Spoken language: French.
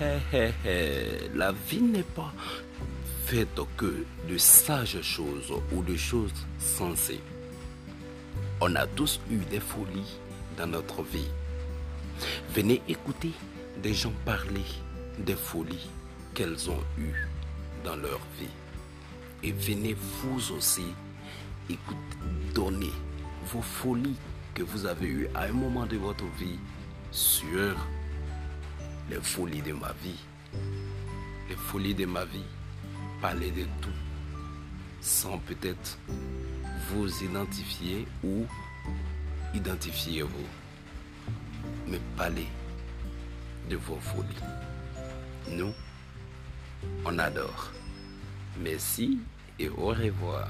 La vie n'est pas faite que de sages choses ou de choses sensées. On a tous eu des folies dans notre vie. Venez écouter des gens parler des folies qu'elles ont eues dans leur vie. Et venez vous aussi écouter, donner vos folies que vous avez eues à un moment de votre vie sur les folies de ma vie. Les folies de ma vie. Parler de tout sans peut-être vous identifier ou identifier vous. Mais parler de vos folies. Nous, on adore. Merci et au revoir.